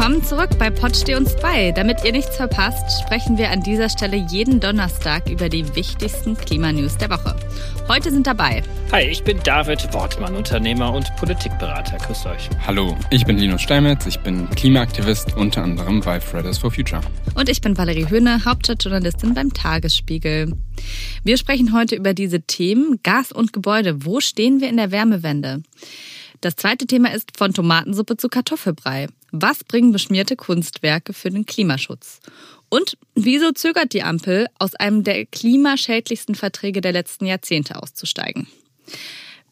Willkommen zurück bei Pod Steh uns bei. Damit ihr nichts verpasst, sprechen wir an dieser Stelle jeden Donnerstag über die wichtigsten Klimanews der Woche. Heute sind dabei. Hi, ich bin David Wortmann, Unternehmer und Politikberater. Grüßt euch. Hallo, ich bin Linus Steinmetz. Ich bin Klimaaktivist, unter anderem bei Fridays for Future. Und ich bin Valerie Höhne, Hauptstadtjournalistin beim Tagesspiegel. Wir sprechen heute über diese Themen Gas und Gebäude. Wo stehen wir in der Wärmewende? Das zweite Thema ist von Tomatensuppe zu Kartoffelbrei. Was bringen beschmierte Kunstwerke für den Klimaschutz? Und wieso zögert die Ampel, aus einem der klimaschädlichsten Verträge der letzten Jahrzehnte auszusteigen?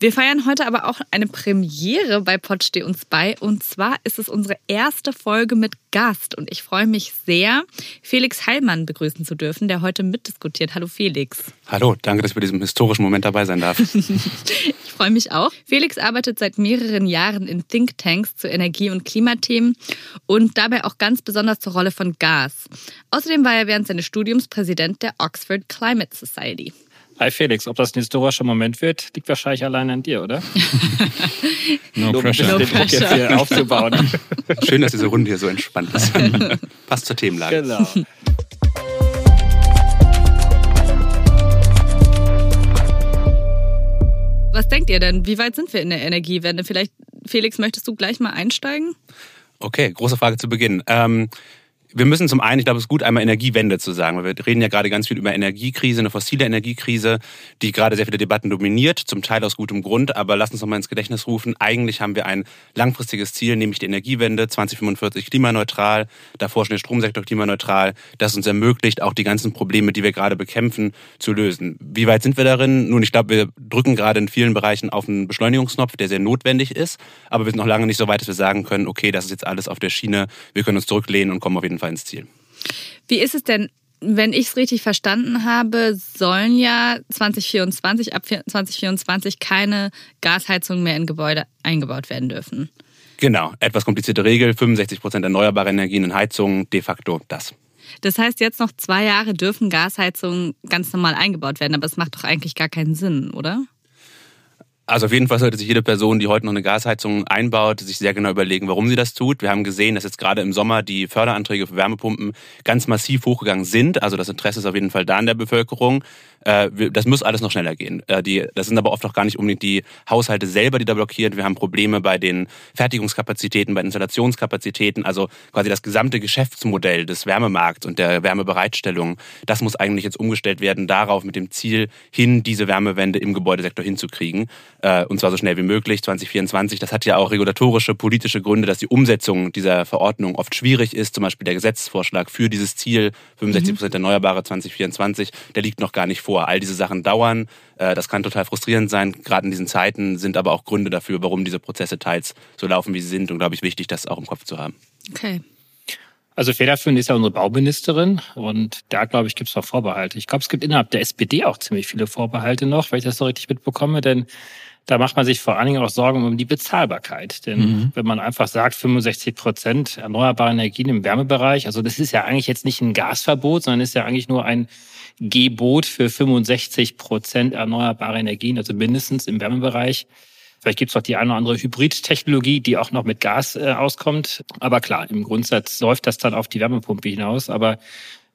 Wir feiern heute aber auch eine Premiere bei Pod Steh uns bei. Und zwar ist es unsere erste Folge mit Gast. Und ich freue mich sehr, Felix Heilmann begrüßen zu dürfen, der heute mitdiskutiert. Hallo Felix. Hallo, danke, dass ich bei diesem historischen Moment dabei sein darf. ich freue mich auch. Felix arbeitet seit mehreren Jahren in Thinktanks zu Energie- und Klimathemen und dabei auch ganz besonders zur Rolle von Gas. Außerdem war er während seines Studiums Präsident der Oxford Climate Society. Hi Felix, ob das ein historischer Moment wird, liegt wahrscheinlich allein an dir, oder? no Nur pressure. Den Druck jetzt hier aufzubauen. Schön, dass diese Runde hier so entspannt ist. Passt zur Themenlage. Genau. Was denkt ihr denn? Wie weit sind wir in der Energiewende? Vielleicht, Felix, möchtest du gleich mal einsteigen? Okay, große Frage zu Beginn. Ähm, wir müssen zum einen, ich glaube, es ist gut, einmal Energiewende zu sagen, weil wir reden ja gerade ganz viel über Energiekrise, eine fossile Energiekrise, die gerade sehr viele Debatten dominiert, zum Teil aus gutem Grund, aber lass uns noch mal ins Gedächtnis rufen. Eigentlich haben wir ein langfristiges Ziel, nämlich die Energiewende 2045 klimaneutral, davor schon der Stromsektor klimaneutral, das uns ermöglicht, auch die ganzen Probleme, die wir gerade bekämpfen, zu lösen. Wie weit sind wir darin? Nun, ich glaube, wir drücken gerade in vielen Bereichen auf einen Beschleunigungsknopf, der sehr notwendig ist, aber wir sind noch lange nicht so weit, dass wir sagen können, okay, das ist jetzt alles auf der Schiene, wir können uns zurücklehnen und kommen auf jeden jeden Fall ins Ziel. Wie ist es denn, wenn ich es richtig verstanden habe, sollen ja 2024, ab 2024 keine Gasheizungen mehr in Gebäude eingebaut werden dürfen? Genau, etwas komplizierte Regel, 65 Prozent erneuerbare Energien in Heizungen, de facto das. Das heißt, jetzt noch zwei Jahre dürfen Gasheizungen ganz normal eingebaut werden, aber es macht doch eigentlich gar keinen Sinn, oder? Also auf jeden Fall sollte sich jede Person, die heute noch eine Gasheizung einbaut, sich sehr genau überlegen, warum sie das tut. Wir haben gesehen, dass jetzt gerade im Sommer die Förderanträge für Wärmepumpen ganz massiv hochgegangen sind. Also das Interesse ist auf jeden Fall da in der Bevölkerung. Äh, das muss alles noch schneller gehen. Äh, das sind aber oft auch gar nicht unbedingt die Haushalte selber, die da blockieren. Wir haben Probleme bei den Fertigungskapazitäten, bei den Installationskapazitäten. Also quasi das gesamte Geschäftsmodell des Wärmemarkts und der Wärmebereitstellung, das muss eigentlich jetzt umgestellt werden darauf mit dem Ziel hin, diese Wärmewende im Gebäudesektor hinzukriegen. Äh, und zwar so schnell wie möglich, 2024. Das hat ja auch regulatorische, politische Gründe, dass die Umsetzung dieser Verordnung oft schwierig ist. Zum Beispiel der Gesetzesvorschlag für dieses Ziel, 65 Prozent Erneuerbare 2024, der liegt noch gar nicht vor. All diese Sachen dauern. Äh, das kann total frustrierend sein. Gerade in diesen Zeiten sind aber auch Gründe dafür, warum diese Prozesse teils so laufen, wie sie sind. Und glaube ich, wichtig, das auch im Kopf zu haben. Okay. Also federführend ist ja unsere Bauministerin und da, glaube ich, gibt es noch Vorbehalte. Ich glaube, es gibt innerhalb der SPD auch ziemlich viele Vorbehalte noch, wenn ich das so richtig mitbekomme, denn da macht man sich vor allen Dingen auch Sorgen um die Bezahlbarkeit. Denn mhm. wenn man einfach sagt, 65 Prozent erneuerbare Energien im Wärmebereich, also das ist ja eigentlich jetzt nicht ein Gasverbot, sondern ist ja eigentlich nur ein Gebot für 65 Prozent erneuerbare Energien, also mindestens im Wärmebereich. Vielleicht gibt es auch die eine oder andere Hybridtechnologie, die auch noch mit Gas äh, auskommt. Aber klar, im Grundsatz läuft das dann auf die Wärmepumpe hinaus. Aber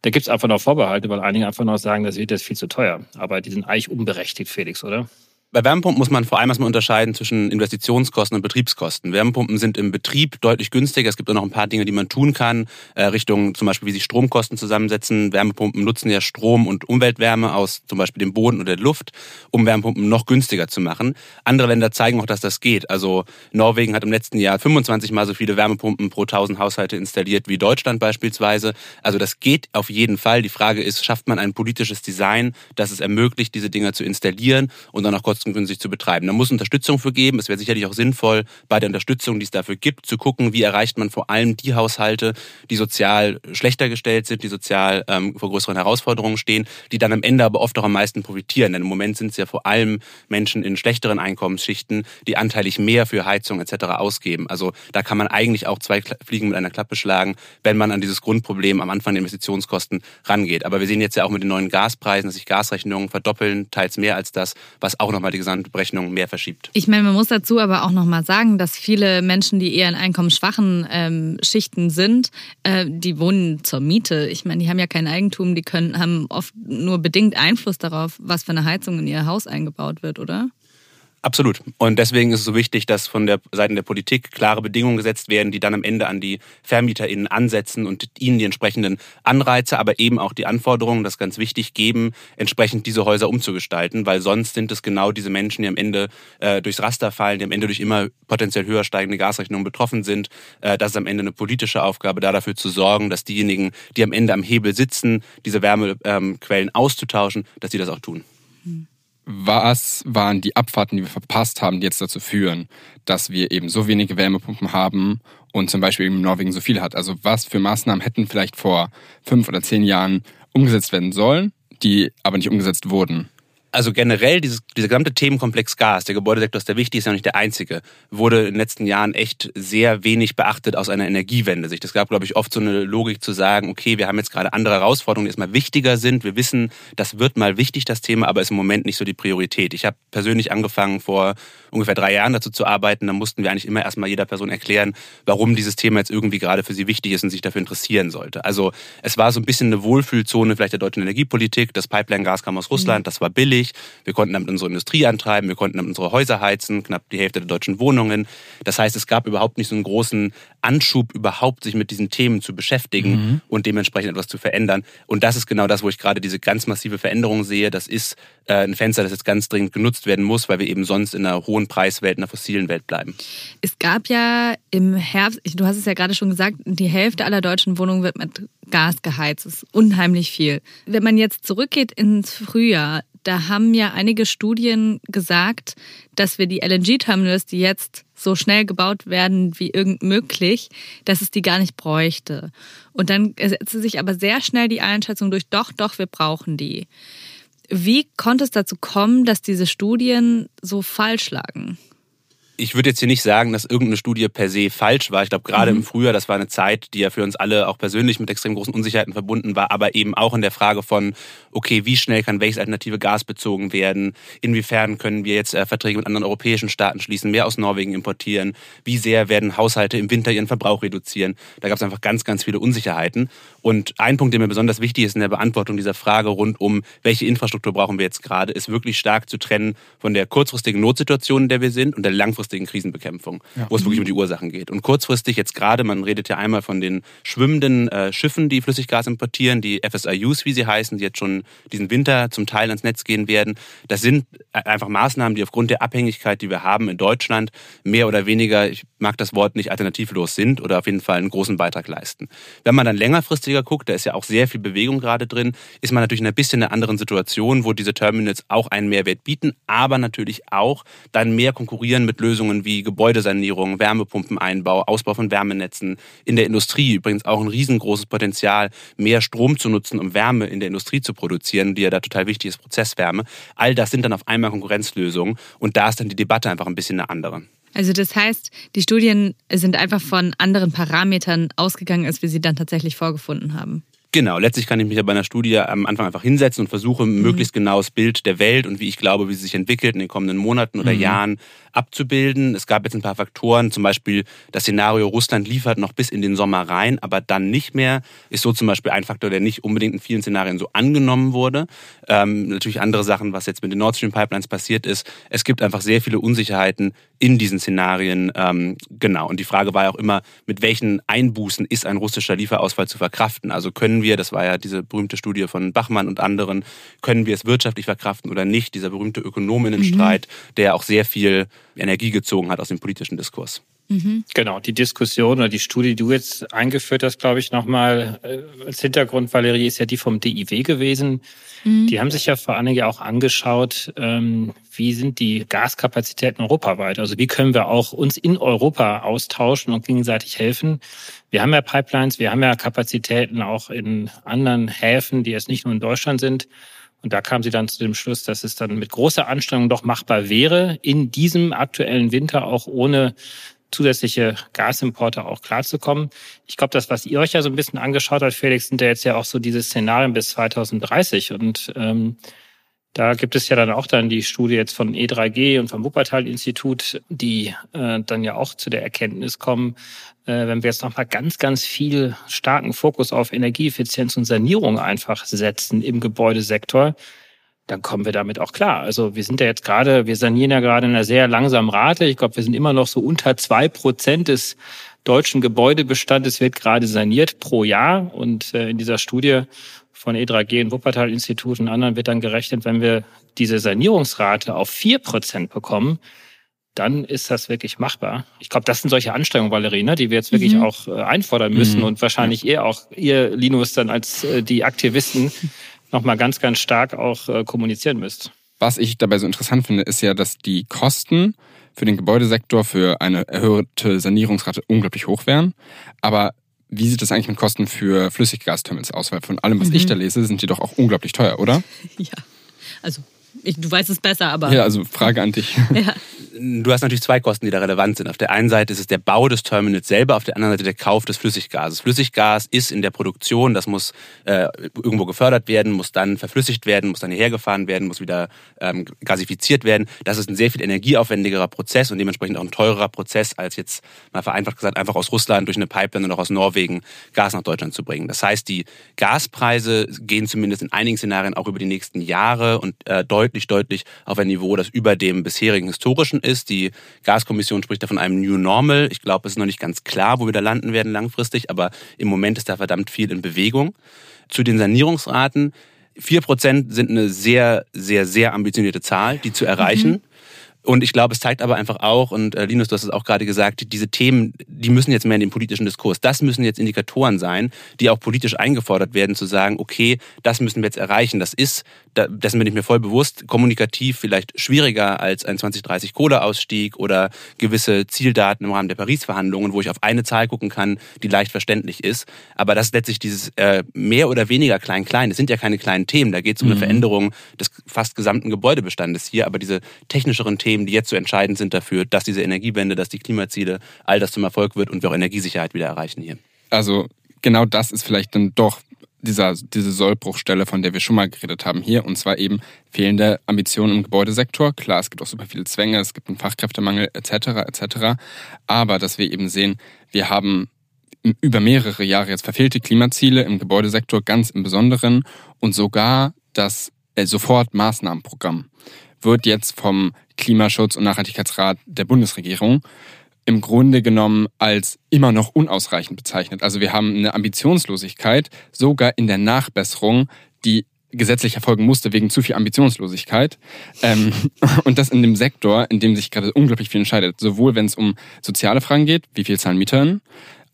da gibt es einfach noch Vorbehalte, weil einige einfach noch sagen, das wird jetzt viel zu teuer. Aber die sind eigentlich unberechtigt, Felix, oder? Bei Wärmepumpen muss man vor allem erstmal unterscheiden zwischen Investitionskosten und Betriebskosten. Wärmepumpen sind im Betrieb deutlich günstiger. Es gibt auch noch ein paar Dinge, die man tun kann, äh, Richtung zum Beispiel, wie sich Stromkosten zusammensetzen. Wärmepumpen nutzen ja Strom und Umweltwärme aus zum Beispiel dem Boden oder der Luft, um Wärmepumpen noch günstiger zu machen. Andere Länder zeigen auch, dass das geht. Also Norwegen hat im letzten Jahr 25 mal so viele Wärmepumpen pro 1000 Haushalte installiert wie Deutschland beispielsweise. Also das geht auf jeden Fall. Die Frage ist, schafft man ein politisches Design, das es ermöglicht, diese Dinger zu installieren und dann auch kurz kostengünstig zu betreiben. Da muss Unterstützung für geben. Es wäre sicherlich auch sinnvoll, bei der Unterstützung, die es dafür gibt, zu gucken, wie erreicht man vor allem die Haushalte, die sozial schlechter gestellt sind, die sozial ähm, vor größeren Herausforderungen stehen, die dann am Ende aber oft auch am meisten profitieren. Denn im Moment sind es ja vor allem Menschen in schlechteren Einkommensschichten, die anteilig mehr für Heizung etc. ausgeben. Also da kann man eigentlich auch zwei Fliegen mit einer Klappe schlagen, wenn man an dieses Grundproblem am Anfang der Investitionskosten rangeht. Aber wir sehen jetzt ja auch mit den neuen Gaspreisen, dass sich Gasrechnungen verdoppeln, teils mehr als das, was auch nochmal die gesamte Berechnung mehr verschiebt. Ich meine, man muss dazu aber auch nochmal sagen, dass viele Menschen, die eher in einkommensschwachen ähm, Schichten sind, äh, die wohnen zur Miete. Ich meine, die haben ja kein Eigentum, die können, haben oft nur bedingt Einfluss darauf, was für eine Heizung in ihr Haus eingebaut wird, oder? Absolut. Und deswegen ist es so wichtig, dass von der Seite der Politik klare Bedingungen gesetzt werden, die dann am Ende an die VermieterInnen ansetzen und ihnen die entsprechenden Anreize, aber eben auch die Anforderungen, das ganz wichtig, geben, entsprechend diese Häuser umzugestalten, weil sonst sind es genau diese Menschen, die am Ende äh, durchs Raster fallen, die am Ende durch immer potenziell höher steigende Gasrechnungen betroffen sind. Äh, das ist am Ende eine politische Aufgabe, da dafür zu sorgen, dass diejenigen, die am Ende am Hebel sitzen, diese Wärmequellen ähm, auszutauschen, dass sie das auch tun. Hm was waren die Abfahrten, die wir verpasst haben, die jetzt dazu führen, dass wir eben so wenige Wärmepumpen haben und zum Beispiel eben Norwegen so viele hat? Also was für Maßnahmen hätten vielleicht vor fünf oder zehn Jahren umgesetzt werden sollen, die aber nicht umgesetzt wurden? Also generell dieses, dieser gesamte Themenkomplex Gas, der Gebäudesektor ist der wichtigste, ist ja nicht der einzige, wurde in den letzten Jahren echt sehr wenig beachtet aus einer Energiewende-Sicht. Es gab, glaube ich, oft so eine Logik zu sagen, okay, wir haben jetzt gerade andere Herausforderungen, die erstmal wichtiger sind. Wir wissen, das wird mal wichtig, das Thema, aber ist im Moment nicht so die Priorität. Ich habe persönlich angefangen, vor ungefähr drei Jahren dazu zu arbeiten. Da mussten wir eigentlich immer erstmal jeder Person erklären, warum dieses Thema jetzt irgendwie gerade für sie wichtig ist und sich dafür interessieren sollte. Also es war so ein bisschen eine Wohlfühlzone vielleicht der deutschen Energiepolitik. Das Pipeline-Gas kam aus Russland, mhm. das war billig billig. Wir konnten damit unsere Industrie antreiben, wir konnten damit unsere Häuser heizen, knapp die Hälfte der deutschen Wohnungen. Das heißt, es gab überhaupt nicht so einen großen Anschub, überhaupt sich mit diesen Themen zu beschäftigen mhm. und dementsprechend etwas zu verändern. Und das ist genau das, wo ich gerade diese ganz massive Veränderung sehe. Das ist äh, ein Fenster, das jetzt ganz dringend genutzt werden muss, weil wir eben sonst in einer hohen Preiswelt, in einer fossilen Welt bleiben. Es gab ja im Herbst, du hast es ja gerade schon gesagt, die Hälfte aller deutschen Wohnungen wird mit Gas geheizt. Das ist unheimlich viel. Wenn man jetzt zurückgeht ins Frühjahr, da haben ja einige Studien gesagt, dass wir die LNG-Terminals, die jetzt so schnell gebaut werden wie irgend möglich, dass es die gar nicht bräuchte. Und dann setzte sich aber sehr schnell die Einschätzung durch, doch, doch, wir brauchen die. Wie konnte es dazu kommen, dass diese Studien so falsch lagen? Ich würde jetzt hier nicht sagen, dass irgendeine Studie per se falsch war. Ich glaube, gerade mhm. im Frühjahr, das war eine Zeit, die ja für uns alle auch persönlich mit extrem großen Unsicherheiten verbunden war, aber eben auch in der Frage von, okay, wie schnell kann welches alternative Gas bezogen werden? Inwiefern können wir jetzt äh, Verträge mit anderen europäischen Staaten schließen, mehr aus Norwegen importieren? Wie sehr werden Haushalte im Winter ihren Verbrauch reduzieren? Da gab es einfach ganz, ganz viele Unsicherheiten. Und ein Punkt, der mir besonders wichtig ist in der Beantwortung dieser Frage rund um, welche Infrastruktur brauchen wir jetzt gerade, ist wirklich stark zu trennen von der kurzfristigen Notsituation, in der wir sind und der langfristigen langfristigen Krisenbekämpfung, ja. wo es wirklich um die Ursachen geht. Und kurzfristig jetzt gerade, man redet ja einmal von den schwimmenden äh, Schiffen, die Flüssiggas importieren, die FSIUs, wie sie heißen, die jetzt schon diesen Winter zum Teil ans Netz gehen werden. Das sind einfach Maßnahmen, die aufgrund der Abhängigkeit, die wir haben in Deutschland, mehr oder weniger, ich mag das Wort nicht, alternativlos sind oder auf jeden Fall einen großen Beitrag leisten. Wenn man dann längerfristiger guckt, da ist ja auch sehr viel Bewegung gerade drin, ist man natürlich in ein bisschen einer anderen Situation, wo diese Terminals auch einen Mehrwert bieten, aber natürlich auch dann mehr konkurrieren mit Lösungen, Lösungen wie Gebäudesanierung, Wärmepumpeneinbau, Ausbau von Wärmenetzen. In der Industrie übrigens auch ein riesengroßes Potenzial, mehr Strom zu nutzen, um Wärme in der Industrie zu produzieren, die ja da total wichtig ist, Prozesswärme. All das sind dann auf einmal Konkurrenzlösungen und da ist dann die Debatte einfach ein bisschen eine andere. Also das heißt, die Studien sind einfach von anderen Parametern ausgegangen, als wir sie dann tatsächlich vorgefunden haben. Genau, letztlich kann ich mich ja bei einer Studie am Anfang einfach hinsetzen und versuche, ein mhm. möglichst genaues Bild der Welt und wie ich glaube, wie sie sich entwickelt in den kommenden Monaten oder mhm. Jahren abzubilden. Es gab jetzt ein paar Faktoren, zum Beispiel das Szenario, Russland liefert noch bis in den Sommer rein, aber dann nicht mehr, ist so zum Beispiel ein Faktor, der nicht unbedingt in vielen Szenarien so angenommen wurde. Ähm, natürlich andere Sachen, was jetzt mit den Nord Stream Pipelines passiert ist. Es gibt einfach sehr viele Unsicherheiten in diesen Szenarien. Ähm, genau. Und die Frage war ja auch immer, mit welchen Einbußen ist ein russischer Lieferausfall zu verkraften? Also können wir, das war ja diese berühmte Studie von Bachmann und anderen, können wir es wirtschaftlich verkraften oder nicht? Dieser berühmte Ökonominnenstreit, mhm. der auch sehr viel Energie gezogen hat aus dem politischen Diskurs. Mhm. Genau, die Diskussion oder die Studie, die du jetzt eingeführt hast, glaube ich, nochmal äh, als Hintergrund, Valerie, ist ja die vom DIW gewesen. Mhm. Die haben sich ja vor allen Dingen auch angeschaut, ähm, wie sind die Gaskapazitäten europaweit? Also wie können wir auch uns in Europa austauschen und gegenseitig helfen? Wir haben ja Pipelines, wir haben ja Kapazitäten auch in anderen Häfen, die jetzt nicht nur in Deutschland sind. Und da kam sie dann zu dem Schluss, dass es dann mit großer Anstrengung doch machbar wäre, in diesem aktuellen Winter auch ohne zusätzliche Gasimporte auch klarzukommen. Ich glaube, das, was ihr euch ja so ein bisschen angeschaut habt, Felix, sind ja jetzt ja auch so diese Szenarien bis 2030. Und ähm, Da gibt es ja dann auch dann die Studie jetzt von E3G und vom Wuppertal-Institut, die äh, dann ja auch zu der Erkenntnis kommen, äh, wenn wir jetzt nochmal ganz, ganz viel starken Fokus auf Energieeffizienz und Sanierung einfach setzen im Gebäudesektor, dann kommen wir damit auch klar. Also wir sind ja jetzt gerade, wir sanieren ja gerade in einer sehr langsamen Rate. Ich glaube, wir sind immer noch so unter zwei Prozent des deutschen Gebäudebestandes wird gerade saniert pro Jahr. Und äh, in dieser Studie von E3G und Wuppertal-Institut und anderen wird dann gerechnet, wenn wir diese Sanierungsrate auf vier Prozent bekommen, dann ist das wirklich machbar. Ich glaube, das sind solche Anstrengungen, Valerie, ne, die wir jetzt wirklich mhm. auch äh, einfordern müssen mhm. und wahrscheinlich ihr auch, ihr Linus dann als äh, die Aktivisten nochmal ganz, ganz stark auch äh, kommunizieren müsst. Was ich dabei so interessant finde, ist ja, dass die Kosten für den Gebäudesektor für eine erhöhte Sanierungsrate unglaublich hoch wären. Aber wie sieht das eigentlich mit Kosten für Flüssiggasterminals aus? Weil von allem, was mhm. ich da lese, sind die doch auch unglaublich teuer, oder? Ja, also ich, du weißt es besser, aber. Ja, also Frage an dich. Ja. Du hast natürlich zwei Kosten, die da relevant sind. Auf der einen Seite ist es der Bau des Terminals selber, auf der anderen Seite der Kauf des Flüssiggases. Flüssiggas ist in der Produktion, das muss äh, irgendwo gefördert werden, muss dann verflüssigt werden, muss dann hierher gefahren werden, muss wieder ähm, gasifiziert werden. Das ist ein sehr viel energieaufwendigerer Prozess und dementsprechend auch ein teurerer Prozess, als jetzt mal vereinfacht gesagt, einfach aus Russland durch eine Pipeline oder auch aus Norwegen Gas nach Deutschland zu bringen. Das heißt, die Gaspreise gehen zumindest in einigen Szenarien auch über die nächsten Jahre und äh, deutlich, deutlich auf ein Niveau, das über dem bisherigen historischen ist. Die Gaskommission spricht da von einem New Normal. Ich glaube, es ist noch nicht ganz klar, wo wir da landen werden langfristig, aber im Moment ist da verdammt viel in Bewegung. Zu den Sanierungsraten. Vier Prozent sind eine sehr, sehr, sehr ambitionierte Zahl, die zu erreichen. Mhm. Und ich glaube, es zeigt aber einfach auch, und äh, Linus, du hast es auch gerade gesagt, diese Themen, die müssen jetzt mehr in den politischen Diskurs. Das müssen jetzt Indikatoren sein, die auch politisch eingefordert werden, zu sagen, okay, das müssen wir jetzt erreichen. Das ist, dessen bin ich mir voll bewusst, kommunikativ vielleicht schwieriger als ein 2030 Kohleausstieg oder gewisse Zieldaten im Rahmen der Paris-Verhandlungen, wo ich auf eine Zahl gucken kann, die leicht verständlich ist. Aber das ist letztlich dieses äh, mehr oder weniger klein-klein. Es sind ja keine kleinen Themen. Da geht es um eine mhm. Veränderung des fast gesamten Gebäudebestandes hier. Aber diese technischeren Themen, Themen, die jetzt so entscheidend sind dafür, dass diese Energiewende, dass die Klimaziele, all das zum Erfolg wird und wir auch Energiesicherheit wieder erreichen hier. Also genau das ist vielleicht dann doch dieser, diese Sollbruchstelle, von der wir schon mal geredet haben hier, und zwar eben fehlende Ambitionen im Gebäudesektor. Klar, es gibt auch super viele Zwänge, es gibt einen Fachkräftemangel etc. etc. Aber dass wir eben sehen, wir haben über mehrere Jahre jetzt verfehlte Klimaziele im Gebäudesektor ganz im Besonderen und sogar das äh, Sofortmaßnahmenprogramm wird jetzt vom Klimaschutz- und Nachhaltigkeitsrat der Bundesregierung im Grunde genommen als immer noch unausreichend bezeichnet. Also wir haben eine Ambitionslosigkeit sogar in der Nachbesserung, die gesetzlich erfolgen musste wegen zu viel Ambitionslosigkeit. Ähm, und das in dem Sektor, in dem sich gerade unglaublich viel entscheidet. Sowohl wenn es um soziale Fragen geht, wie viel zahlen Mietern,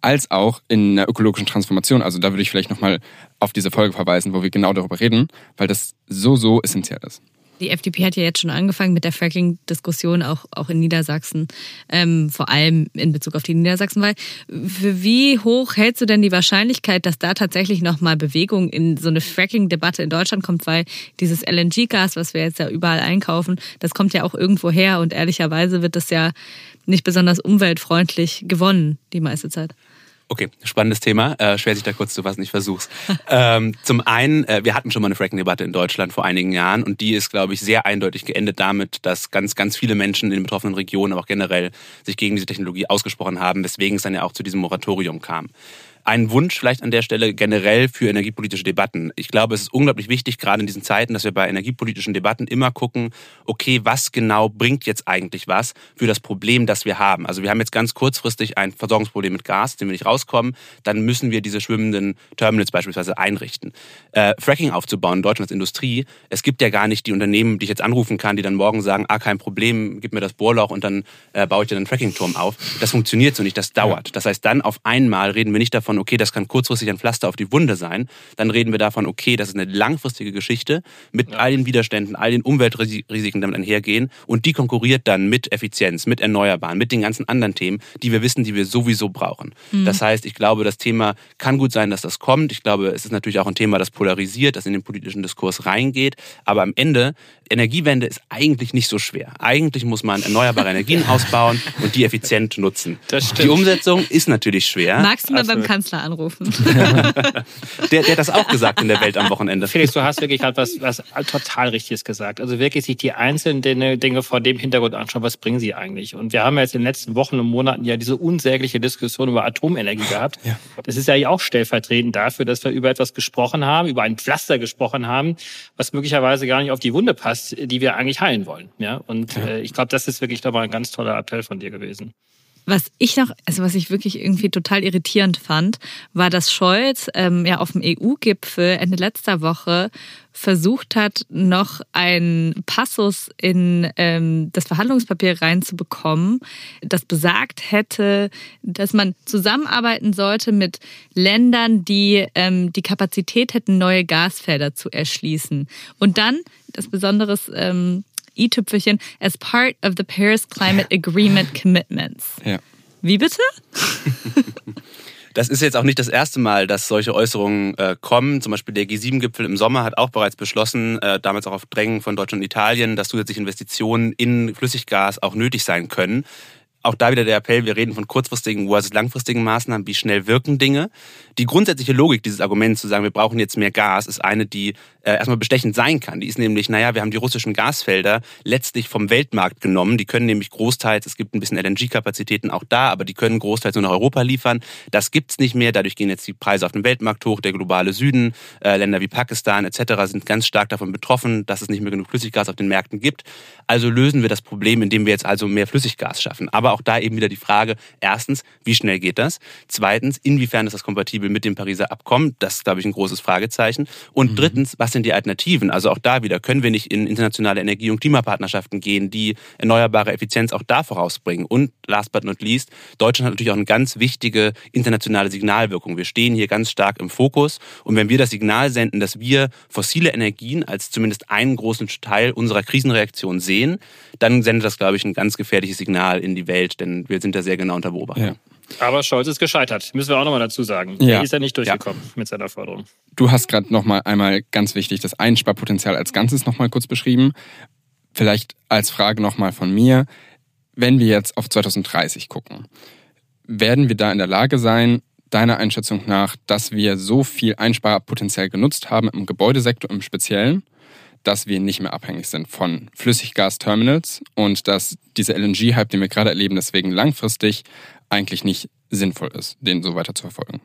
als auch in der ökologischen Transformation. Also da würde ich vielleicht nochmal auf diese Folge verweisen, wo wir genau darüber reden, weil das so, so essentiell ist. Die FDP hat ja jetzt schon angefangen mit der Fracking-Diskussion, auch, auch in Niedersachsen, ähm, vor allem in Bezug auf die Niedersachsenwahl. Für wie hoch hältst du denn die Wahrscheinlichkeit, dass da tatsächlich nochmal Bewegung in so eine Fracking-Debatte in Deutschland kommt? Weil dieses LNG-Gas, was wir jetzt ja überall einkaufen, das kommt ja auch irgendwo her und ehrlicherweise wird das ja nicht besonders umweltfreundlich gewonnen, die meiste Zeit. Okay, spannendes Thema. Äh, schwer sich da kurz zu fassen, ich versuch's. ähm, zum einen, äh, wir hatten schon mal eine Fracking-Debatte in Deutschland vor einigen Jahren und die ist, glaube ich, sehr eindeutig geendet damit, dass ganz, ganz viele Menschen in den betroffenen Regionen, aber auch generell sich gegen diese Technologie ausgesprochen haben, weswegen es dann ja auch zu diesem Moratorium kam ein Wunsch vielleicht an der Stelle generell für energiepolitische Debatten. Ich glaube, es ist unglaublich wichtig, gerade in diesen Zeiten, dass wir bei energiepolitischen Debatten immer gucken, okay, was genau bringt jetzt eigentlich was für das Problem, das wir haben? Also wir haben jetzt ganz kurzfristig ein Versorgungsproblem mit Gas, dem wir nicht rauskommen, dann müssen wir diese schwimmenden Terminals beispielsweise einrichten. Äh, Fracking aufzubauen in Deutschland als Industrie, es gibt ja gar nicht die Unternehmen, die ich jetzt anrufen kann, die dann morgen sagen, ah, kein Problem, gib mir das Bohrloch und dann äh, baue ich dir einen Fracking-Turm auf. Das funktioniert so nicht, das dauert. Das heißt, dann auf einmal reden wir nicht davon, okay, das kann kurzfristig ein Pflaster auf die Wunde sein. Dann reden wir davon, okay, das ist eine langfristige Geschichte mit ja. all den Widerständen, all den Umweltrisiken damit einhergehen. Und die konkurriert dann mit Effizienz, mit Erneuerbaren, mit den ganzen anderen Themen, die wir wissen, die wir sowieso brauchen. Mhm. Das heißt, ich glaube, das Thema kann gut sein, dass das kommt. Ich glaube, es ist natürlich auch ein Thema, das polarisiert, das in den politischen Diskurs reingeht. Aber am Ende, Energiewende ist eigentlich nicht so schwer. Eigentlich muss man erneuerbare Energien ausbauen und die effizient nutzen. Das stimmt. Die Umsetzung ist natürlich schwer. Magst du mal beim Kanzler anrufen. der, der hat das auch gesagt in der Welt am Wochenende. Felix, du hast wirklich halt was, was total Richtiges gesagt. Also wirklich sich die einzelnen Dinge, Dinge vor dem Hintergrund anschauen, was bringen sie eigentlich? Und wir haben ja jetzt in den letzten Wochen und Monaten ja diese unsägliche Diskussion über Atomenergie gehabt. Ja. Das ist ja auch stellvertretend dafür, dass wir über etwas gesprochen haben, über ein Pflaster gesprochen haben, was möglicherweise gar nicht auf die Wunde passt, die wir eigentlich heilen wollen. Ja, und ja. Äh, ich glaube, das ist wirklich nochmal ein ganz toller Appell von dir gewesen. Was ich noch, also was ich wirklich irgendwie total irritierend fand, war, dass Scholz ähm, ja auf dem EU-Gipfel Ende letzter Woche versucht hat, noch einen Passus in ähm, das Verhandlungspapier reinzubekommen, das besagt hätte, dass man zusammenarbeiten sollte mit Ländern, die ähm, die Kapazität hätten, neue Gasfelder zu erschließen. Und dann, das Besonderes ähm, i-Tüpfelchen as part of the Paris Climate Agreement Commitments. Ja. Wie bitte? Das ist jetzt auch nicht das erste Mal, dass solche Äußerungen äh, kommen. Zum Beispiel der G7-Gipfel im Sommer hat auch bereits beschlossen, äh, damals auch auf Drängen von Deutschland und Italien, dass zusätzliche Investitionen in Flüssiggas auch nötig sein können auch da wieder der Appell, wir reden von kurzfristigen versus langfristigen Maßnahmen, wie schnell wirken Dinge. Die grundsätzliche Logik dieses Arguments zu sagen, wir brauchen jetzt mehr Gas, ist eine, die äh, erstmal bestechend sein kann. Die ist nämlich, naja, wir haben die russischen Gasfelder letztlich vom Weltmarkt genommen. Die können nämlich großteils, es gibt ein bisschen LNG-Kapazitäten auch da, aber die können großteils nur nach Europa liefern. Das gibt's nicht mehr. Dadurch gehen jetzt die Preise auf dem Weltmarkt hoch. Der globale Süden, äh, Länder wie Pakistan etc. sind ganz stark davon betroffen, dass es nicht mehr genug Flüssiggas auf den Märkten gibt. Also lösen wir das Problem, indem wir jetzt also mehr Flüssiggas schaffen. Aber aber auch da eben wieder die Frage, erstens, wie schnell geht das? Zweitens, inwiefern ist das kompatibel mit dem Pariser Abkommen? Das ist, glaube ich, ein großes Fragezeichen. Und mhm. drittens, was sind die Alternativen? Also auch da wieder, können wir nicht in internationale Energie- und Klimapartnerschaften gehen, die erneuerbare Effizienz auch da vorausbringen? Und last but not least, Deutschland hat natürlich auch eine ganz wichtige internationale Signalwirkung. Wir stehen hier ganz stark im Fokus. Und wenn wir das Signal senden, dass wir fossile Energien als zumindest einen großen Teil unserer Krisenreaktion sehen, dann sendet das, glaube ich, ein ganz gefährliches Signal in die Welt Welt, denn wir sind da sehr genau unter Beobachtung. Ja. Aber Scholz ist gescheitert, müssen wir auch nochmal dazu sagen. Ja. Er ist ja nicht durchgekommen ja. mit seiner Forderung. Du hast gerade nochmal einmal ganz wichtig das Einsparpotenzial als Ganzes nochmal kurz beschrieben. Vielleicht als Frage nochmal von mir, wenn wir jetzt auf 2030 gucken, werden wir da in der Lage sein, deiner Einschätzung nach, dass wir so viel Einsparpotenzial genutzt haben im Gebäudesektor im Speziellen, dass wir nicht mehr abhängig sind von Flüssiggasterminals und dass dieser LNG-Hype, den wir gerade erleben, deswegen langfristig eigentlich nicht sinnvoll ist, den so weiter zu verfolgen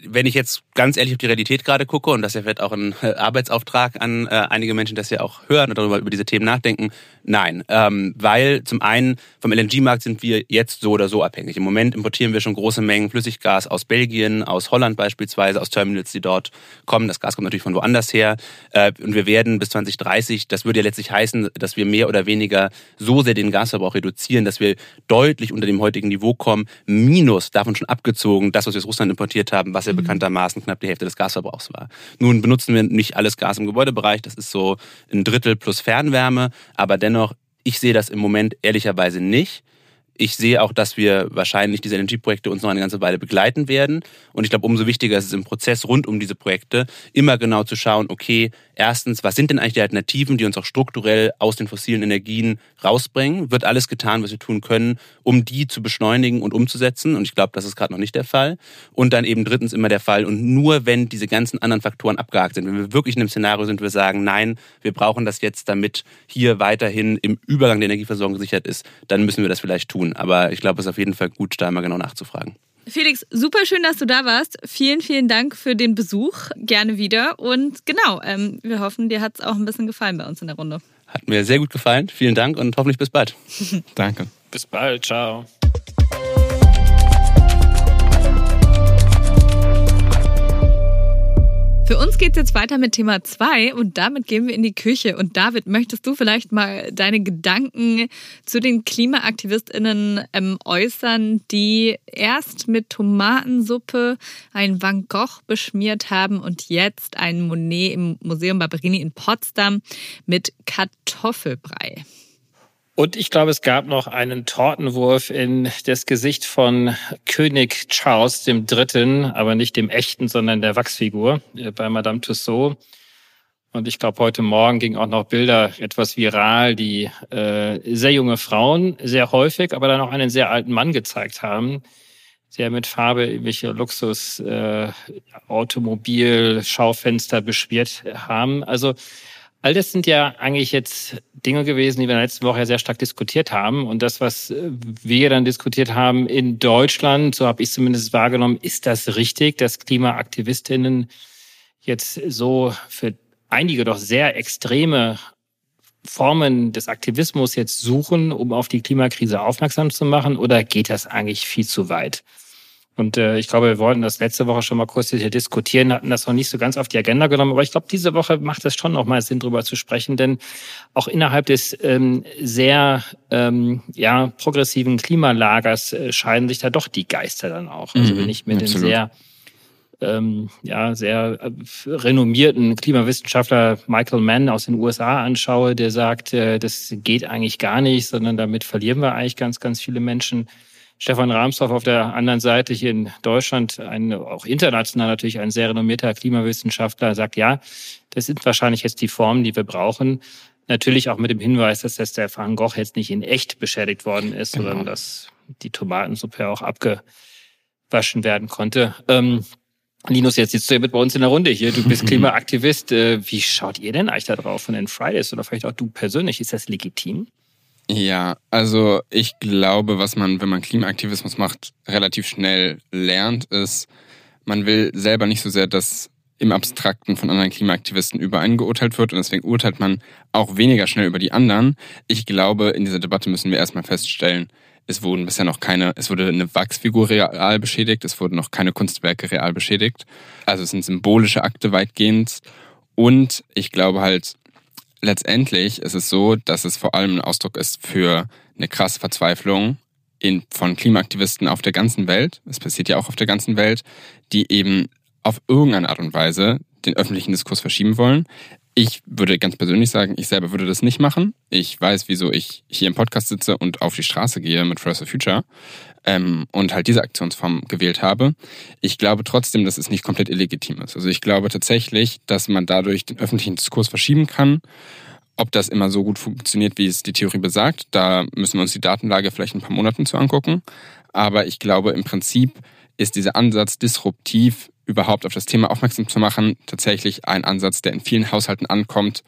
wenn ich jetzt ganz ehrlich auf die Realität gerade gucke, und das ja vielleicht auch ein äh, Arbeitsauftrag an äh, einige Menschen, dass sie auch hören und darüber über diese Themen nachdenken, nein. Ähm, weil zum einen vom LNG-Markt sind wir jetzt so oder so abhängig. Im Moment importieren wir schon große Mengen Flüssiggas aus Belgien, aus Holland beispielsweise, aus Terminals, die dort kommen. Das Gas kommt natürlich von woanders her. Äh, und wir werden bis 2030, das würde ja letztlich heißen, dass wir mehr oder weniger so sehr den Gasverbrauch reduzieren, dass wir deutlich unter dem heutigen Niveau kommen, minus davon schon abgezogen, das, was wir aus Russland importiert haben, was mhm. bekanntermaßen knapp die Hälfte des Gasverbrauchs war. Nun benutzen wir nicht alles Gas im Gebäudebereich, das ist so ein Drittel plus Fernwärme, aber dennoch, ich sehe das im Moment ehrlicherweise nicht. Ich sehe auch, dass wir wahrscheinlich diese Energieprojekte uns noch eine ganze Weile begleiten werden. Und ich glaube, umso wichtiger ist es im Prozess rund um diese Projekte, immer genau zu schauen, okay, erstens, was sind denn eigentlich die Alternativen, die uns auch strukturell aus den fossilen Energien rausbringen? Wird alles getan, was wir tun können, um die zu beschleunigen und umzusetzen? Und ich glaube, das ist gerade noch nicht der Fall. Und dann eben drittens immer der Fall. Und nur wenn diese ganzen anderen Faktoren abgehakt sind, wenn wir wirklich in einem Szenario sind, wir sagen, nein, wir brauchen das jetzt, damit hier weiterhin im Übergang der Energieversorgung gesichert ist, dann müssen wir das vielleicht tun tun. Aber ich glaube, es ist auf jeden Fall gut, da mal genau nachzufragen. Felix, super schön, dass du da warst. Vielen, vielen Dank für den Besuch. Gerne wieder. Und genau, ähm, wir hoffen, dir hat es auch ein bisschen gefallen bei uns in der Runde. Hat mir sehr gut gefallen. Vielen Dank und hoffentlich bis bald. Danke. Bis bald. Ciao. Für uns geht es jetzt weiter mit Thema 2 und damit gehen wir in die Küche. Und David, möchtest du vielleicht mal deine Gedanken zu den KlimaaktivistInnen ähm, äußern, die erst mit Tomatensuppe ein Van Gogh beschmiert haben und jetzt ein Monet im Museum Barberini in Potsdam mit Kartoffelbrei? Und ich glaube, es gab noch einen Tortenwurf in das Gesicht von König Charles III., aber nicht dem echten, sondern der Wachsfigur äh, bei Madame Tussaud. Und ich glaube, heute Morgen ging auch noch Bilder etwas viral, die äh, sehr junge Frauen sehr häufig, aber dann auch einen sehr alten Mann gezeigt haben, sehr mit Farbe irgendwelche Luxus äh, Automobil Schaufenster beschwert haben. Also all das sind ja eigentlich jetzt Dinge gewesen, die wir in der letzten Woche ja sehr stark diskutiert haben. Und das, was wir dann diskutiert haben in Deutschland, so habe ich zumindest wahrgenommen, ist das richtig, dass Klimaaktivistinnen jetzt so für einige doch sehr extreme Formen des Aktivismus jetzt suchen, um auf die Klimakrise aufmerksam zu machen, oder geht das eigentlich viel zu weit? Und äh, ich glaube, wir wollten das letzte Woche schon mal kurz hier diskutieren, hatten das noch nicht so ganz auf die Agenda genommen. Aber ich glaube, diese Woche macht es schon noch mal Sinn, darüber zu sprechen, denn auch innerhalb des ähm, sehr ähm, ja, progressiven Klimalagers äh, scheiden sich da doch die Geister dann auch. Also wenn mhm, ich mit den sehr ähm, ja, sehr äh, renommierten Klimawissenschaftler Michael Mann aus den USA anschaue, der sagt, äh, das geht eigentlich gar nicht, sondern damit verlieren wir eigentlich ganz, ganz viele Menschen. Stefan Rahmsdorf auf der anderen Seite hier in Deutschland, ein, auch international natürlich ein sehr renommierter Klimawissenschaftler, sagt, ja, das sind wahrscheinlich jetzt die Formen, die wir brauchen. Natürlich auch mit dem Hinweis, dass das der Van Gogh jetzt nicht in echt beschädigt worden ist, genau. sondern dass die Tomatensuppe auch abgewaschen werden konnte. Ähm, Linus, jetzt sitzt du ja mit bei uns in der Runde hier. Du bist Klimaaktivist. Äh, wie schaut ihr denn eigentlich da drauf von den Fridays oder vielleicht auch du persönlich? Ist das legitim? Ja, also ich glaube, was man, wenn man Klimaaktivismus macht, relativ schnell lernt, ist, man will selber nicht so sehr, dass im Abstrakten von anderen Klimaaktivisten über einen geurteilt wird und deswegen urteilt man auch weniger schnell über die anderen. Ich glaube, in dieser Debatte müssen wir erstmal feststellen, es wurden bisher noch keine, es wurde eine Wachsfigur real beschädigt, es wurden noch keine Kunstwerke real beschädigt. Also es sind symbolische Akte weitgehend. Und ich glaube halt, letztendlich ist es so, dass es vor allem ein Ausdruck ist für eine krasse Verzweiflung in, von Klimaaktivisten auf der ganzen Welt. Es passiert ja auch auf der ganzen Welt, die eben auf irgendeine Art und Weise den öffentlichen Diskurs verschieben wollen. Ich würde ganz persönlich sagen, ich selber würde das nicht machen. Ich weiß, wieso ich hier im Podcast sitze und auf die Straße gehe mit Fridays for Future ähm, und halt diese Aktionsform gewählt habe. Ich glaube trotzdem, dass es nicht komplett illegitim ist. Also ich glaube tatsächlich, dass man dadurch den öffentlichen Diskurs verschieben kann. Ob das immer so gut funktioniert, wie es die Theorie besagt, da müssen wir uns die Datenlage vielleicht in ein paar Monaten zu angucken. Aber ich glaube, im Prinzip ist dieser Ansatz disruptiv überhaupt auf das Thema aufmerksam zu machen, tatsächlich ein Ansatz, der in vielen Haushalten ankommt,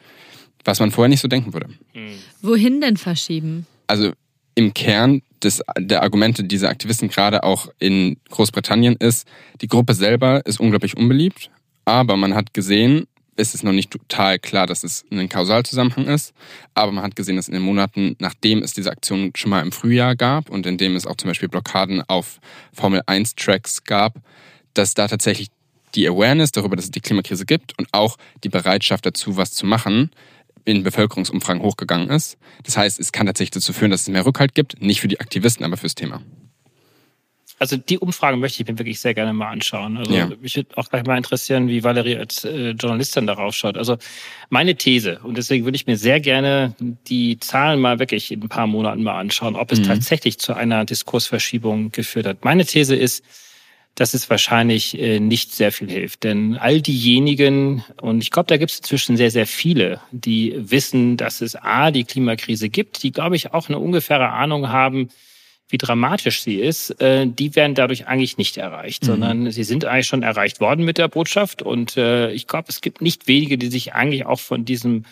was man vorher nicht so denken würde. Hm. Wohin denn verschieben? Also im Kern des, der Argumente dieser Aktivisten gerade auch in Großbritannien ist, die Gruppe selber ist unglaublich unbeliebt, aber man hat gesehen, es ist noch nicht total klar, dass es ein Kausalzusammenhang ist, aber man hat gesehen, dass in den Monaten, nachdem es diese Aktion schon mal im Frühjahr gab und in dem es auch zum Beispiel Blockaden auf Formel 1 Tracks gab, dass da tatsächlich die Awareness darüber, dass es die Klimakrise gibt und auch die Bereitschaft dazu, was zu machen, in Bevölkerungsumfragen hochgegangen ist. Das heißt, es kann tatsächlich dazu führen, dass es mehr Rückhalt gibt, nicht für die Aktivisten, aber fürs Thema. Also die Umfragen möchte ich mir wirklich sehr gerne mal anschauen. Also ja. mich würde auch gleich mal interessieren, wie Valerie als äh, Journalistin darauf schaut. Also meine These, und deswegen würde ich mir sehr gerne die Zahlen mal wirklich in ein paar Monaten mal anschauen, ob es mhm. tatsächlich zu einer Diskursverschiebung geführt hat. Meine These ist, dass es wahrscheinlich äh, nicht sehr viel hilft. Denn all diejenigen, und ich glaube, da gibt es inzwischen sehr, sehr viele, die wissen, dass es A, die Klimakrise gibt, die, glaube ich, auch eine ungefähre Ahnung haben, wie dramatisch sie ist, äh, die werden dadurch eigentlich nicht erreicht, mhm. sondern sie sind eigentlich schon erreicht worden mit der Botschaft. Und äh, ich glaube, es gibt nicht wenige, die sich eigentlich auch von diesem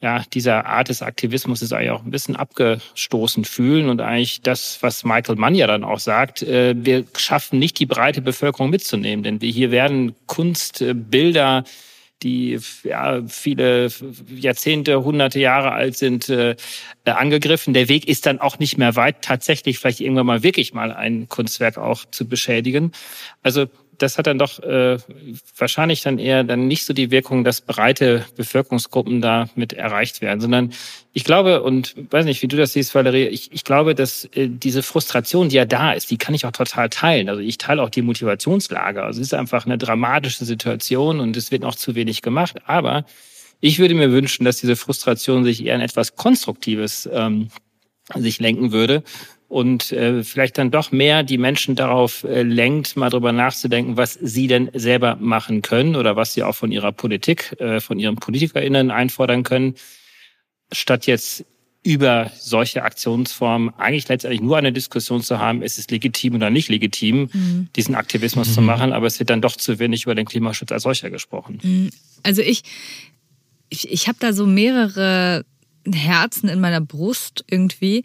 ja, dieser Art des Aktivismus ist eigentlich auch ein bisschen abgestoßen fühlen und eigentlich das, was Michael Mann ja dann auch sagt, äh, wir schaffen nicht die breite Bevölkerung mitzunehmen, denn wir hier werden Kunst, äh, Bilder, die ja, viele Jahrzehnte, hunderte Jahre alt sind, äh, angegriffen. Der Weg ist dann auch nicht mehr weit, tatsächlich vielleicht irgendwann mal wirklich mal ein Kunstwerk auch zu beschädigen. Also das hat dann doch äh, wahrscheinlich dann eher dann nicht so die Wirkung, dass breite Bevölkerungsgruppen da mit erreicht werden, sondern ich glaube, und weiß nicht, wie du das siehst, Valerie, ich, ich glaube, dass äh, diese Frustration, die ja da ist, die kann ich auch total teilen. Also ich teile auch die Motivationslage. Also es ist einfach eine dramatische Situation und es wird noch zu wenig gemacht. Aber ich würde mir wünschen, dass diese Frustration sich eher in etwas Konstruktives ähm, sich lenken würde und äh, vielleicht dann doch mehr die Menschen darauf äh, lenkt, mal drüber nachzudenken, was sie denn selber machen können oder was sie auch von ihrer Politik, äh, von ihren PolitikerInnen einfordern können, statt jetzt über solche Aktionsformen eigentlich letztendlich nur eine Diskussion zu haben, ist es legitim oder nicht legitim, mhm. diesen Aktivismus mhm. zu machen, aber es wird dann doch zu wenig über den Klimaschutz als solcher gesprochen. Mhm. Also ich, ich, ich habe da so mehrere Herzen in meiner Brust irgendwie.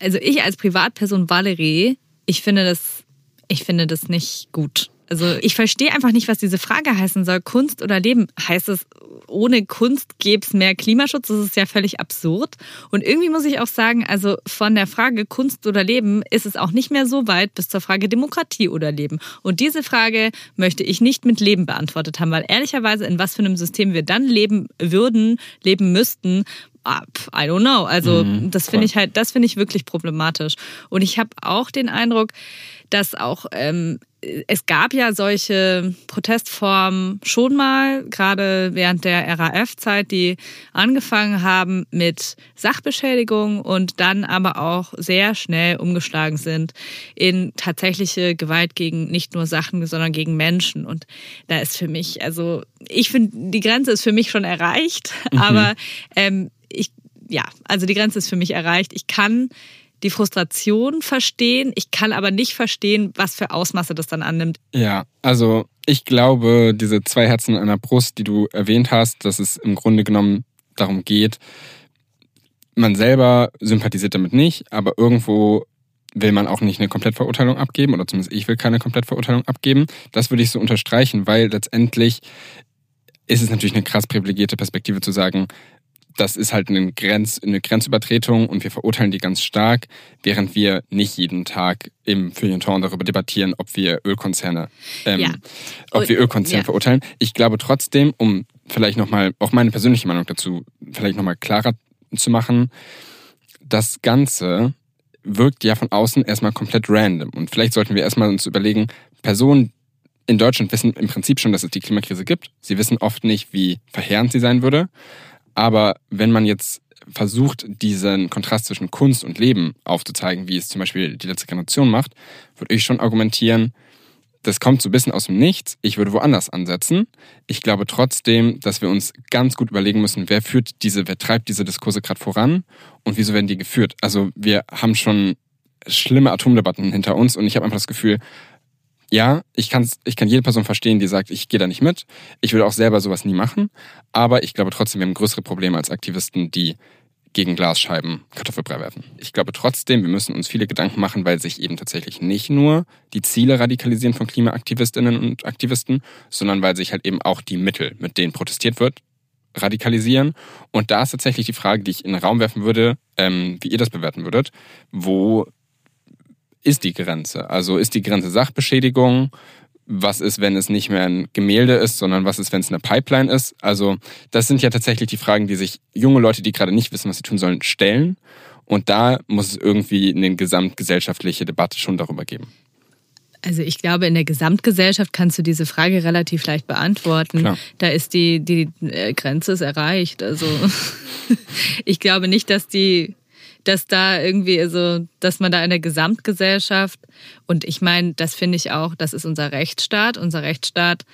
Also ich als Privatperson Valerie, ich finde das, ich finde das nicht gut. Also ich verstehe einfach nicht, was diese Frage heißen soll. Kunst oder Leben? Heißt es, ohne Kunst gäbe es mehr Klimaschutz? Das ist ja völlig absurd. Und irgendwie muss ich auch sagen, also von der Frage Kunst oder Leben ist es auch nicht mehr so weit bis zur Frage Demokratie oder Leben. Und diese Frage möchte ich nicht mit Leben beantwortet haben, weil ehrlicherweise in was für einem System wir dann leben würden, leben müssten, I don't know. Also mhm, das finde ich halt, das finde ich wirklich problematisch. Und ich habe auch den Eindruck, dass auch ähm, es gab ja solche Protestformen schon mal, gerade während der RAF-Zeit, die angefangen haben mit Sachbeschädigung und dann aber auch sehr schnell umgeschlagen sind in tatsächliche Gewalt gegen nicht nur Sachen, sondern gegen Menschen. Und da ist für mich, also ich finde, die Grenze ist für mich schon erreicht, mhm. aber ähm, ja, also die Grenze ist für mich erreicht. Ich kann die Frustration verstehen. Ich kann aber nicht verstehen, was für Ausmaße das dann annimmt. Ja, also ich glaube, diese zwei Herzen in einer Brust, die du erwähnt hast, dass es im Grunde genommen darum geht, man selber sympathisiert damit nicht, aber irgendwo will man auch nicht eine Komplettverurteilung abgeben oder zumindest ich will keine Komplettverurteilung abgeben. Das würde ich so unterstreichen, weil letztendlich ist es natürlich eine krass privilegierte Perspektive zu sagen, das ist halt eine, Grenz, eine Grenzübertretung und wir verurteilen die ganz stark, während wir nicht jeden Tag im Feuilleton darüber debattieren, ob wir Ölkonzerne, ähm, ja. ob wir Ölkonzerne ja. verurteilen. Ich glaube trotzdem, um vielleicht nochmal, auch meine persönliche Meinung dazu vielleicht nochmal klarer zu machen, das Ganze wirkt ja von außen erstmal komplett random. Und vielleicht sollten wir erstmal uns überlegen, Personen in Deutschland wissen im Prinzip schon, dass es die Klimakrise gibt. Sie wissen oft nicht, wie verheerend sie sein würde. Aber wenn man jetzt versucht, diesen Kontrast zwischen Kunst und Leben aufzuzeigen, wie es zum Beispiel die letzte Generation macht, würde ich schon argumentieren, das kommt so ein bisschen aus dem Nichts. Ich würde woanders ansetzen. Ich glaube trotzdem, dass wir uns ganz gut überlegen müssen, wer führt diese, wer treibt diese Diskurse gerade voran und wieso werden die geführt. Also wir haben schon schlimme Atomdebatten hinter uns und ich habe einfach das Gefühl, ja, ich, kann's, ich kann jede Person verstehen, die sagt, ich gehe da nicht mit. Ich würde auch selber sowas nie machen. Aber ich glaube trotzdem, wir haben größere Probleme als Aktivisten, die gegen Glasscheiben Kartoffelbrei werfen. Ich glaube trotzdem, wir müssen uns viele Gedanken machen, weil sich eben tatsächlich nicht nur die Ziele radikalisieren von Klimaaktivistinnen und Aktivisten, sondern weil sich halt eben auch die Mittel, mit denen protestiert wird, radikalisieren. Und da ist tatsächlich die Frage, die ich in den Raum werfen würde, ähm, wie ihr das bewerten würdet. Wo ist die Grenze? Also ist die Grenze Sachbeschädigung? Was ist, wenn es nicht mehr ein Gemälde ist, sondern was ist, wenn es eine Pipeline ist? Also das sind ja tatsächlich die Fragen, die sich junge Leute, die gerade nicht wissen, was sie tun sollen, stellen. Und da muss es irgendwie eine gesamtgesellschaftliche Debatte schon darüber geben. Also ich glaube, in der Gesamtgesellschaft kannst du diese Frage relativ leicht beantworten. Klar. Da ist die, die äh, Grenze ist erreicht. Also ich glaube nicht, dass die dass da irgendwie, also, dass man da in der Gesamtgesellschaft, und ich meine, das finde ich auch, das ist unser Rechtsstaat. Unser Rechtsstaat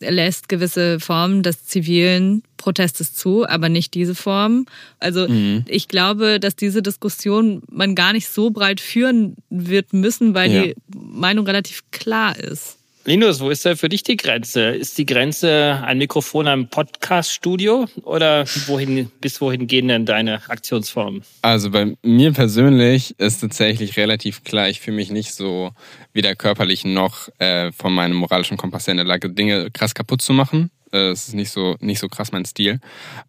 lässt gewisse Formen des zivilen Protestes zu, aber nicht diese Form. Also mhm. ich glaube, dass diese Diskussion man gar nicht so breit führen wird müssen, weil ja. die Meinung relativ klar ist. Linus, wo ist da für dich die Grenze? Ist die Grenze ein Mikrofon am Podcast-Studio oder wohin, bis wohin gehen denn deine Aktionsformen? Also bei mir persönlich ist tatsächlich relativ klar, ich fühle mich nicht so weder körperlich noch äh, von meinem moralischen Kompass in der Lage, Dinge krass kaputt zu machen. Äh, es ist nicht so, nicht so krass mein Stil.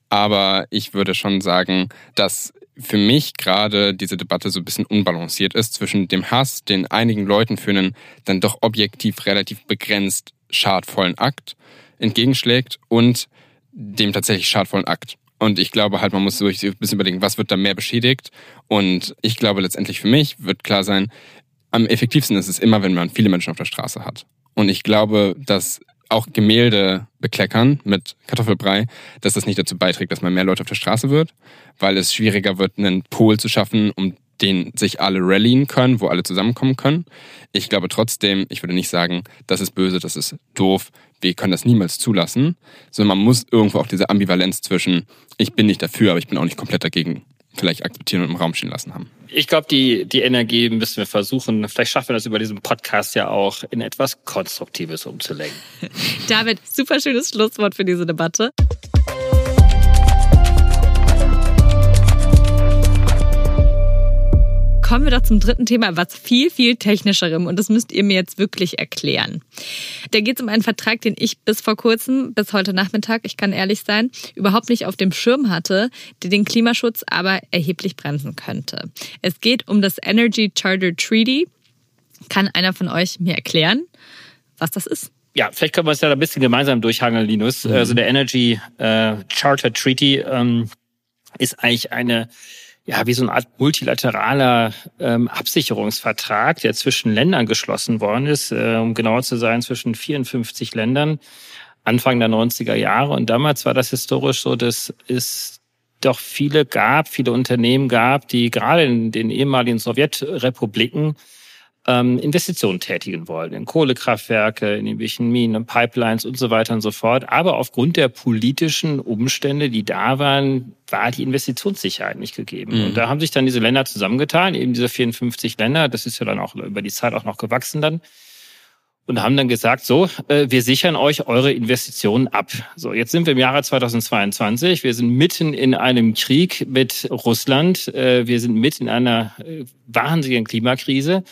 Aber ich würde schon sagen, dass für mich gerade diese Debatte so ein bisschen unbalanciert ist zwischen dem Hass, den einigen Leuten für einen dann doch objektiv relativ begrenzt schadvollen Akt entgegenschlägt und dem tatsächlich schadvollen Akt. Und ich glaube halt, man muss sich ein bisschen überlegen, was wird da mehr beschädigt. Und ich glaube letztendlich für mich wird klar sein, am effektivsten ist es immer, wenn man viele Menschen auf der Straße hat. Und ich glaube, dass auch Gemälde bekleckern mit Kartoffelbrei, dass das nicht dazu beiträgt, dass man mehr Leute auf der Straße wird, weil es schwieriger wird, einen Pol zu schaffen, um den sich alle rallyen können, wo alle zusammenkommen können. Ich glaube trotzdem, ich würde nicht sagen, das ist böse, das ist doof, wir können das niemals zulassen, sondern man muss irgendwo auch diese Ambivalenz zwischen, ich bin nicht dafür, aber ich bin auch nicht komplett dagegen vielleicht akzeptieren und im Raum stehen lassen haben. Ich glaube, die, die Energie müssen wir versuchen, vielleicht schaffen wir das über diesen Podcast ja auch, in etwas Konstruktives umzulenken. David, super schönes Schlusswort für diese Debatte. Kommen wir doch zum dritten Thema, was viel, viel technischerem und das müsst ihr mir jetzt wirklich erklären. Da geht es um einen Vertrag, den ich bis vor kurzem, bis heute Nachmittag, ich kann ehrlich sein, überhaupt nicht auf dem Schirm hatte, der den Klimaschutz aber erheblich bremsen könnte. Es geht um das Energy Charter Treaty. Kann einer von euch mir erklären, was das ist? Ja, vielleicht können wir es ja ein bisschen gemeinsam durchhangeln, Linus. Mhm. Also der Energy äh, Charter Treaty ähm, ist eigentlich eine ja, wie so eine Art multilateraler ähm, Absicherungsvertrag, der zwischen Ländern geschlossen worden ist, äh, um genauer zu sein, zwischen 54 Ländern Anfang der 90er Jahre. Und damals war das historisch so, dass es doch viele gab, viele Unternehmen gab, die gerade in den ehemaligen Sowjetrepubliken ähm, Investitionen tätigen wollen, in Kohlekraftwerke, in irgendwelchen Minen, Pipelines und so weiter und so fort. Aber aufgrund der politischen Umstände, die da waren, war die Investitionssicherheit nicht gegeben. Mhm. Und da haben sich dann diese Länder zusammengetan, eben diese 54 Länder, das ist ja dann auch über die Zeit auch noch gewachsen dann, und haben dann gesagt, so, äh, wir sichern euch eure Investitionen ab. So, jetzt sind wir im Jahre 2022. Wir sind mitten in einem Krieg mit Russland. Äh, wir sind mitten in einer äh, wahnsinnigen Klimakrise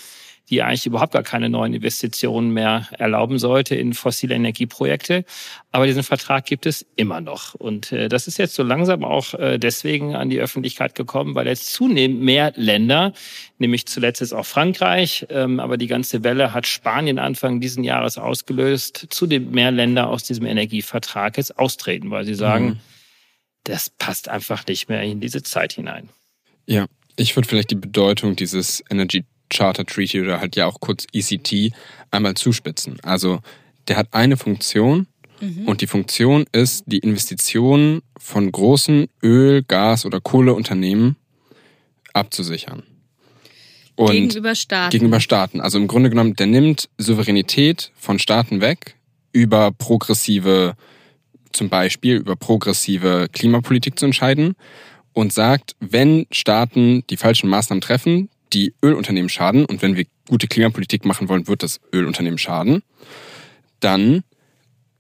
die eigentlich überhaupt gar keine neuen Investitionen mehr erlauben sollte in fossile Energieprojekte. Aber diesen Vertrag gibt es immer noch. Und äh, das ist jetzt so langsam auch äh, deswegen an die Öffentlichkeit gekommen, weil jetzt zunehmend mehr Länder, nämlich zuletzt ist auch Frankreich, ähm, aber die ganze Welle hat Spanien Anfang diesen Jahres ausgelöst, zudem mehr Länder aus diesem Energievertrag jetzt austreten, weil sie sagen, mhm. das passt einfach nicht mehr in diese Zeit hinein. Ja, ich würde vielleicht die Bedeutung dieses Energy Charter Treaty oder halt ja auch kurz ECT einmal zuspitzen. Also der hat eine Funktion mhm. und die Funktion ist, die Investitionen von großen Öl-, Gas- oder Kohleunternehmen abzusichern. Und gegenüber Staaten. Gegenüber Staaten. Also im Grunde genommen, der nimmt Souveränität von Staaten weg über progressive, zum Beispiel über progressive Klimapolitik zu entscheiden und sagt, wenn Staaten die falschen Maßnahmen treffen, die Ölunternehmen schaden, und wenn wir gute Klimapolitik machen wollen, wird das Ölunternehmen schaden, dann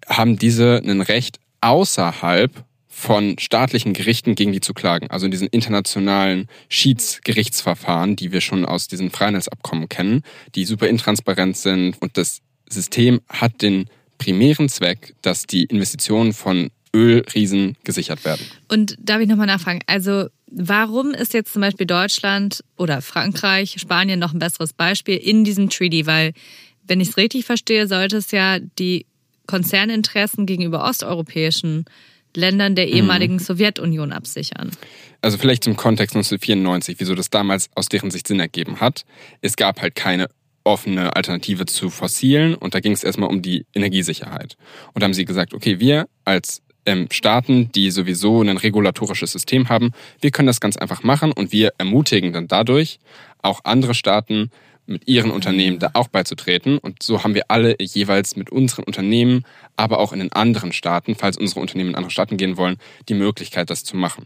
haben diese ein Recht außerhalb von staatlichen Gerichten gegen die zu klagen. Also in diesen internationalen Schiedsgerichtsverfahren, die wir schon aus diesen Freihandelsabkommen kennen, die super intransparent sind. Und das System hat den primären Zweck, dass die Investitionen von Ölriesen gesichert werden. Und darf ich nochmal nachfragen? Also warum ist jetzt zum Beispiel Deutschland oder Frankreich, Spanien noch ein besseres Beispiel in diesem Treaty? Weil, wenn ich es richtig verstehe, sollte es ja die Konzerninteressen gegenüber osteuropäischen Ländern der mhm. ehemaligen mhm. Sowjetunion absichern. Also vielleicht zum Kontext 1994, wieso das damals aus deren Sicht Sinn ergeben hat. Es gab halt keine offene Alternative zu fossilen und da ging es erstmal um die Energiesicherheit. Und da haben sie gesagt, okay, wir als ähm, Staaten, die sowieso ein regulatorisches System haben. Wir können das ganz einfach machen und wir ermutigen dann dadurch auch andere Staaten mit ihren Unternehmen da auch beizutreten. Und so haben wir alle jeweils mit unseren Unternehmen, aber auch in den anderen Staaten, falls unsere Unternehmen in andere Staaten gehen wollen, die Möglichkeit, das zu machen.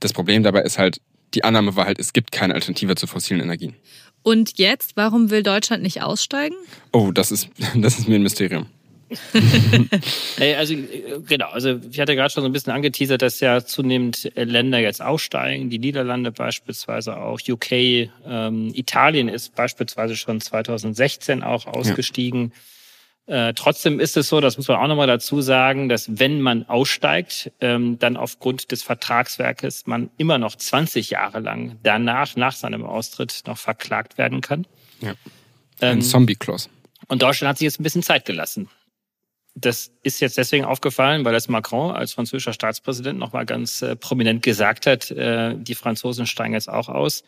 Das Problem dabei ist halt, die Annahme war halt, es gibt keine Alternative zu fossilen Energien. Und jetzt, warum will Deutschland nicht aussteigen? Oh, das ist, das ist mir ein Mysterium. also genau, also ich hatte gerade schon so ein bisschen angeteasert, dass ja zunehmend Länder jetzt aussteigen, die Niederlande beispielsweise auch, UK, ähm, Italien ist beispielsweise schon 2016 auch ausgestiegen. Ja. Äh, trotzdem ist es so, das muss man auch nochmal dazu sagen, dass wenn man aussteigt, ähm, dann aufgrund des Vertragswerkes man immer noch 20 Jahre lang danach, nach seinem Austritt, noch verklagt werden kann. Ja. Ein ähm, Zombie-Clause. Und Deutschland hat sich jetzt ein bisschen Zeit gelassen. Das ist jetzt deswegen aufgefallen, weil das Macron als französischer Staatspräsident nochmal ganz äh, prominent gesagt hat, äh, die Franzosen steigen jetzt auch aus.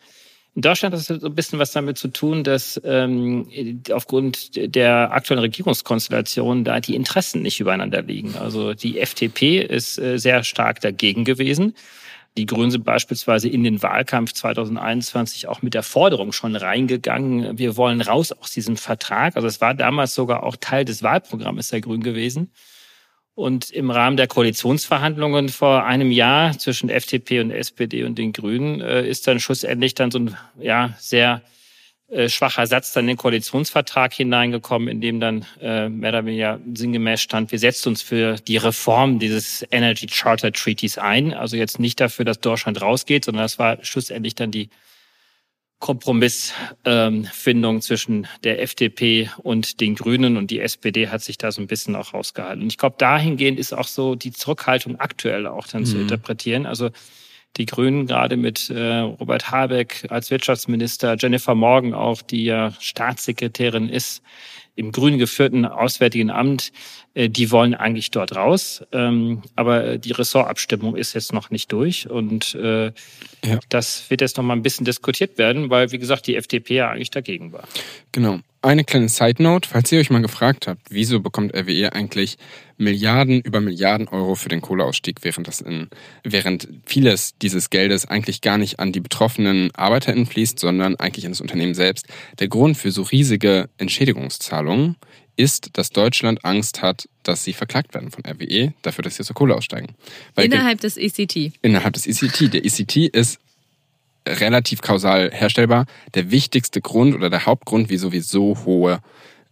In Deutschland hat das so ein bisschen was damit zu tun, dass ähm, aufgrund der aktuellen Regierungskonstellation da die Interessen nicht übereinander liegen. Also die FDP ist äh, sehr stark dagegen gewesen. Die Grünen sind beispielsweise in den Wahlkampf 2021 auch mit der Forderung schon reingegangen, wir wollen raus aus diesem Vertrag. Also es war damals sogar auch Teil des Wahlprogramms der Grünen gewesen. Und im Rahmen der Koalitionsverhandlungen vor einem Jahr zwischen FDP und SPD und den Grünen äh, ist dann schlussendlich dann so ein ja, sehr äh, schwacher Satz dann in den Koalitionsvertrag hineingekommen, in dem dann äh, mehr oder weniger sinngemäß stand, wir setzen uns für die Reform dieses Energy Charter Treaties ein. Also jetzt nicht dafür, dass Deutschland rausgeht, sondern das war schlussendlich dann die Kompromissfindung ähm, zwischen der FDP und den Grünen und die SPD hat sich da so ein bisschen auch rausgehalten. Und ich glaube, dahingehend ist auch so die Zurückhaltung aktuell auch dann mhm. zu interpretieren. Also die Grünen gerade mit äh, Robert Habeck als Wirtschaftsminister, Jennifer Morgan auch, die ja Staatssekretärin ist im grün geführten Auswärtigen Amt, äh, die wollen eigentlich dort raus. Ähm, aber die Ressortabstimmung ist jetzt noch nicht durch. Und äh, ja. das wird jetzt noch mal ein bisschen diskutiert werden, weil, wie gesagt, die FDP ja eigentlich dagegen war. Genau. Eine kleine Side Note, falls ihr euch mal gefragt habt, wieso bekommt RWE eigentlich Milliarden über Milliarden Euro für den Kohleausstieg, während das in, während vieles dieses Geldes eigentlich gar nicht an die betroffenen ArbeiterInnen fließt, sondern eigentlich an das Unternehmen selbst. Der Grund für so riesige Entschädigungszahlungen ist, dass Deutschland Angst hat, dass sie verklagt werden von RWE dafür, dass sie der Kohle aussteigen. Weil innerhalb des ECT. Innerhalb des ECT. Der ECT ist relativ kausal herstellbar. Der wichtigste Grund oder der Hauptgrund, wieso wir so hohe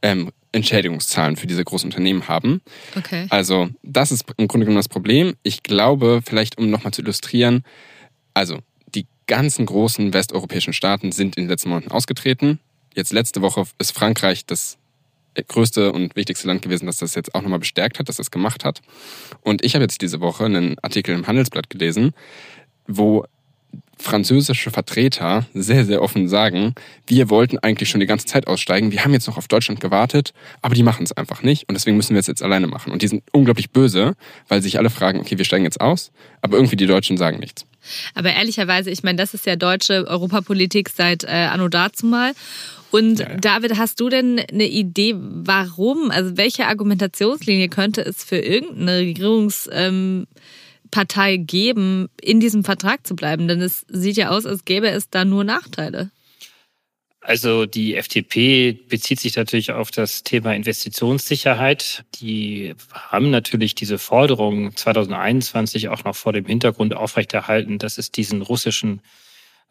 ähm, Entschädigungszahlen für diese großen Unternehmen haben. Okay. Also das ist im Grunde genommen das Problem. Ich glaube, vielleicht um nochmal zu illustrieren, also die ganzen großen westeuropäischen Staaten sind in den letzten Monaten ausgetreten. Jetzt letzte Woche ist Frankreich das größte und wichtigste Land gewesen, das das jetzt auch nochmal bestärkt hat, dass das gemacht hat. Und ich habe jetzt diese Woche einen Artikel im Handelsblatt gelesen, wo französische Vertreter sehr, sehr offen sagen, wir wollten eigentlich schon die ganze Zeit aussteigen, wir haben jetzt noch auf Deutschland gewartet, aber die machen es einfach nicht und deswegen müssen wir es jetzt alleine machen. Und die sind unglaublich böse, weil sich alle fragen, okay, wir steigen jetzt aus, aber irgendwie die Deutschen sagen nichts. Aber ehrlicherweise, ich meine, das ist ja deutsche Europapolitik seit äh, Anno dazumal. Und ja, ja. David, hast du denn eine Idee, warum, also welche Argumentationslinie könnte es für irgendeine Regierungs... Ähm, Partei geben, in diesem Vertrag zu bleiben? Denn es sieht ja aus, als gäbe es da nur Nachteile. Also die FDP bezieht sich natürlich auf das Thema Investitionssicherheit. Die haben natürlich diese Forderung 2021 auch noch vor dem Hintergrund aufrechterhalten, dass es diesen russischen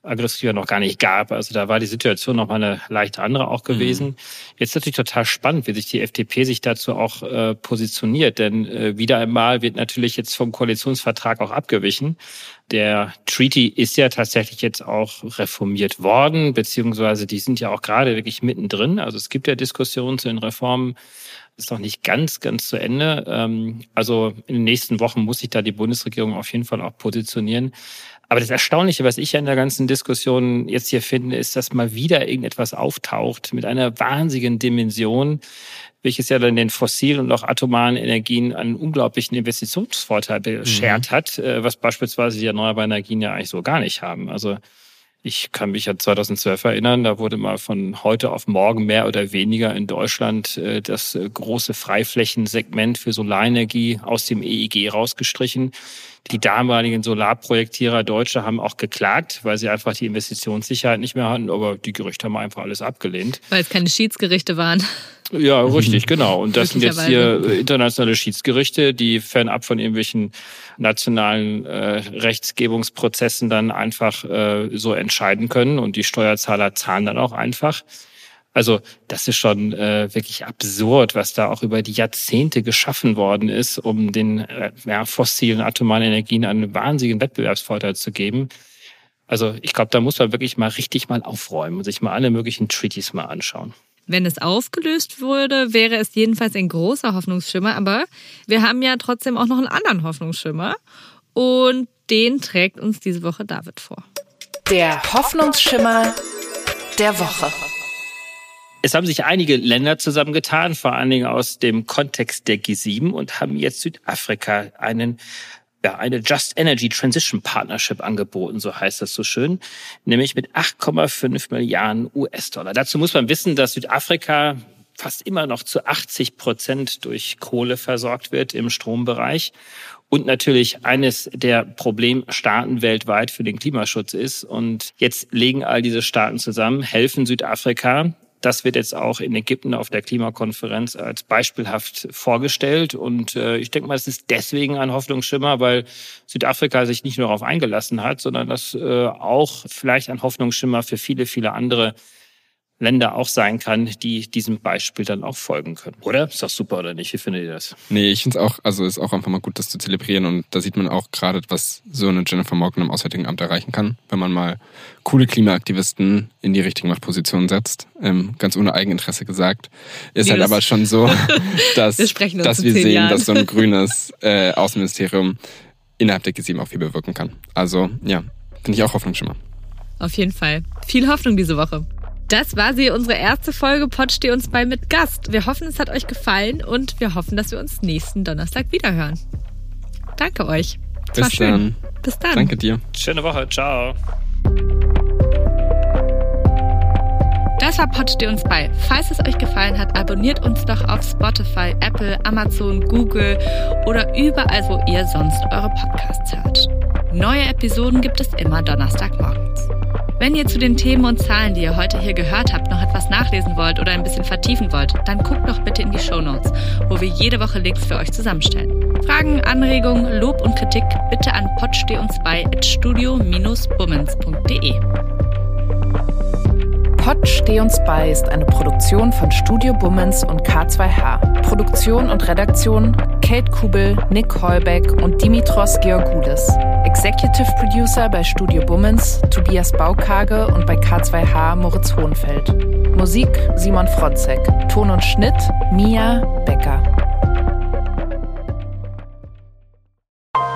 Aggressiver noch gar nicht gab. Also da war die Situation noch mal eine leicht andere auch gewesen. Mhm. Jetzt natürlich total spannend, wie sich die FDP sich dazu auch äh, positioniert. Denn äh, wieder einmal wird natürlich jetzt vom Koalitionsvertrag auch abgewichen. Der Treaty ist ja tatsächlich jetzt auch reformiert worden, beziehungsweise die sind ja auch gerade wirklich mittendrin. Also es gibt ja Diskussionen zu den Reformen ist noch nicht ganz, ganz zu Ende. Ähm, also in den nächsten Wochen muss sich da die Bundesregierung auf jeden Fall auch positionieren. Aber das Erstaunliche, was ich ja in der ganzen Diskussion jetzt hier finde, ist, dass mal wieder irgendetwas auftaucht mit einer wahnsinnigen Dimension, welches ja dann den fossilen und auch atomaren Energien einen unglaublichen Investitionsvorteil beschert mhm. hat, äh, was beispielsweise die erneuerbaren Energien ja eigentlich so gar nicht haben. Also ich kann mich an 2012 erinnern, da wurde mal von heute auf morgen mehr oder weniger in Deutschland äh, das äh, große Freiflächensegment für Solarenergie aus dem EEG rausgestrichen. Die damaligen Solarprojektierer Deutsche haben auch geklagt, weil sie einfach die Investitionssicherheit nicht mehr hatten, aber die Gerichte haben einfach alles abgelehnt. Weil es keine Schiedsgerichte waren. Ja, richtig, genau. Und das sind jetzt hier internationale Schiedsgerichte, die fernab von irgendwelchen nationalen äh, Rechtsgebungsprozessen dann einfach äh, so entscheiden können und die Steuerzahler zahlen dann auch einfach. Also das ist schon äh, wirklich absurd, was da auch über die Jahrzehnte geschaffen worden ist, um den äh, ja, fossilen atomaren Energien einen wahnsinnigen Wettbewerbsvorteil zu geben. Also ich glaube, da muss man wirklich mal richtig mal aufräumen und sich mal alle möglichen Treaties mal anschauen. Wenn es aufgelöst wurde, wäre es jedenfalls ein großer Hoffnungsschimmer. Aber wir haben ja trotzdem auch noch einen anderen Hoffnungsschimmer. Und den trägt uns diese Woche David vor. Der Hoffnungsschimmer der Woche. Es haben sich einige Länder zusammengetan, vor allen Dingen aus dem Kontext der G7 und haben jetzt Südafrika einen ja, eine Just Energy Transition Partnership angeboten, so heißt das so schön, nämlich mit 8,5 Milliarden US-Dollar. Dazu muss man wissen, dass Südafrika fast immer noch zu 80 Prozent durch Kohle versorgt wird im Strombereich und natürlich eines der Problemstaaten weltweit für den Klimaschutz ist. Und jetzt legen all diese Staaten zusammen, helfen Südafrika das wird jetzt auch in Ägypten auf der Klimakonferenz als beispielhaft vorgestellt. Und äh, ich denke mal, es ist deswegen ein Hoffnungsschimmer, weil Südafrika sich nicht nur darauf eingelassen hat, sondern das äh, auch vielleicht ein Hoffnungsschimmer für viele, viele andere Länder auch sein kann, die diesem Beispiel dann auch folgen können. Oder? Ist doch super, oder nicht? Wie findet ihr das? Nee, ich finde es auch, also ist auch einfach mal gut, das zu zelebrieren. Und da sieht man auch gerade, was so eine Jennifer Morgan im Auswärtigen Amt erreichen kann, wenn man mal coole Klimaaktivisten in die richtigen Machtpositionen setzt. Ähm, ganz ohne Eigeninteresse gesagt. Ist Wie halt aber schon so, dass wir, dass wir sehen, Jahren. dass so ein grünes äh, Außenministerium innerhalb der G7 auch viel bewirken kann. Also ja, finde ich auch Hoffnungsschimmer. Auf jeden Fall. Viel Hoffnung diese Woche. Das war sie, unsere erste Folge Pod Steh uns bei mit Gast. Wir hoffen, es hat euch gefallen und wir hoffen, dass wir uns nächsten Donnerstag wiederhören. Danke euch. Es Bis schön. dann. Bis dann. Danke dir. Schöne Woche. Ciao. Das war Pod Steh uns bei. Falls es euch gefallen hat, abonniert uns doch auf Spotify, Apple, Amazon, Google oder überall, wo ihr sonst eure Podcasts hört. Neue Episoden gibt es immer Donnerstagmorgens. Wenn ihr zu den Themen und Zahlen, die ihr heute hier gehört habt, noch etwas nachlesen wollt oder ein bisschen vertiefen wollt, dann guckt doch bitte in die Show Notes, wo wir jede Woche Links für euch zusammenstellen. Fragen, Anregungen, Lob und Kritik bitte an podsteh-uns-bei-studio-bummens.de. Pod Steh uns bei ist eine Produktion von Studio Bummens und K2H. Produktion und Redaktion Kate Kubel, Nick Heubeck und Dimitros Georgoulis. Executive Producer bei Studio Bummens Tobias Baukage und bei K2H Moritz Hohenfeld. Musik Simon Frotzek. Ton und Schnitt Mia Becker.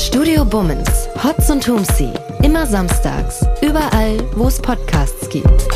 Studio Bummens, Hotz und Humsi. Immer samstags. Überall, wo es Podcasts gibt.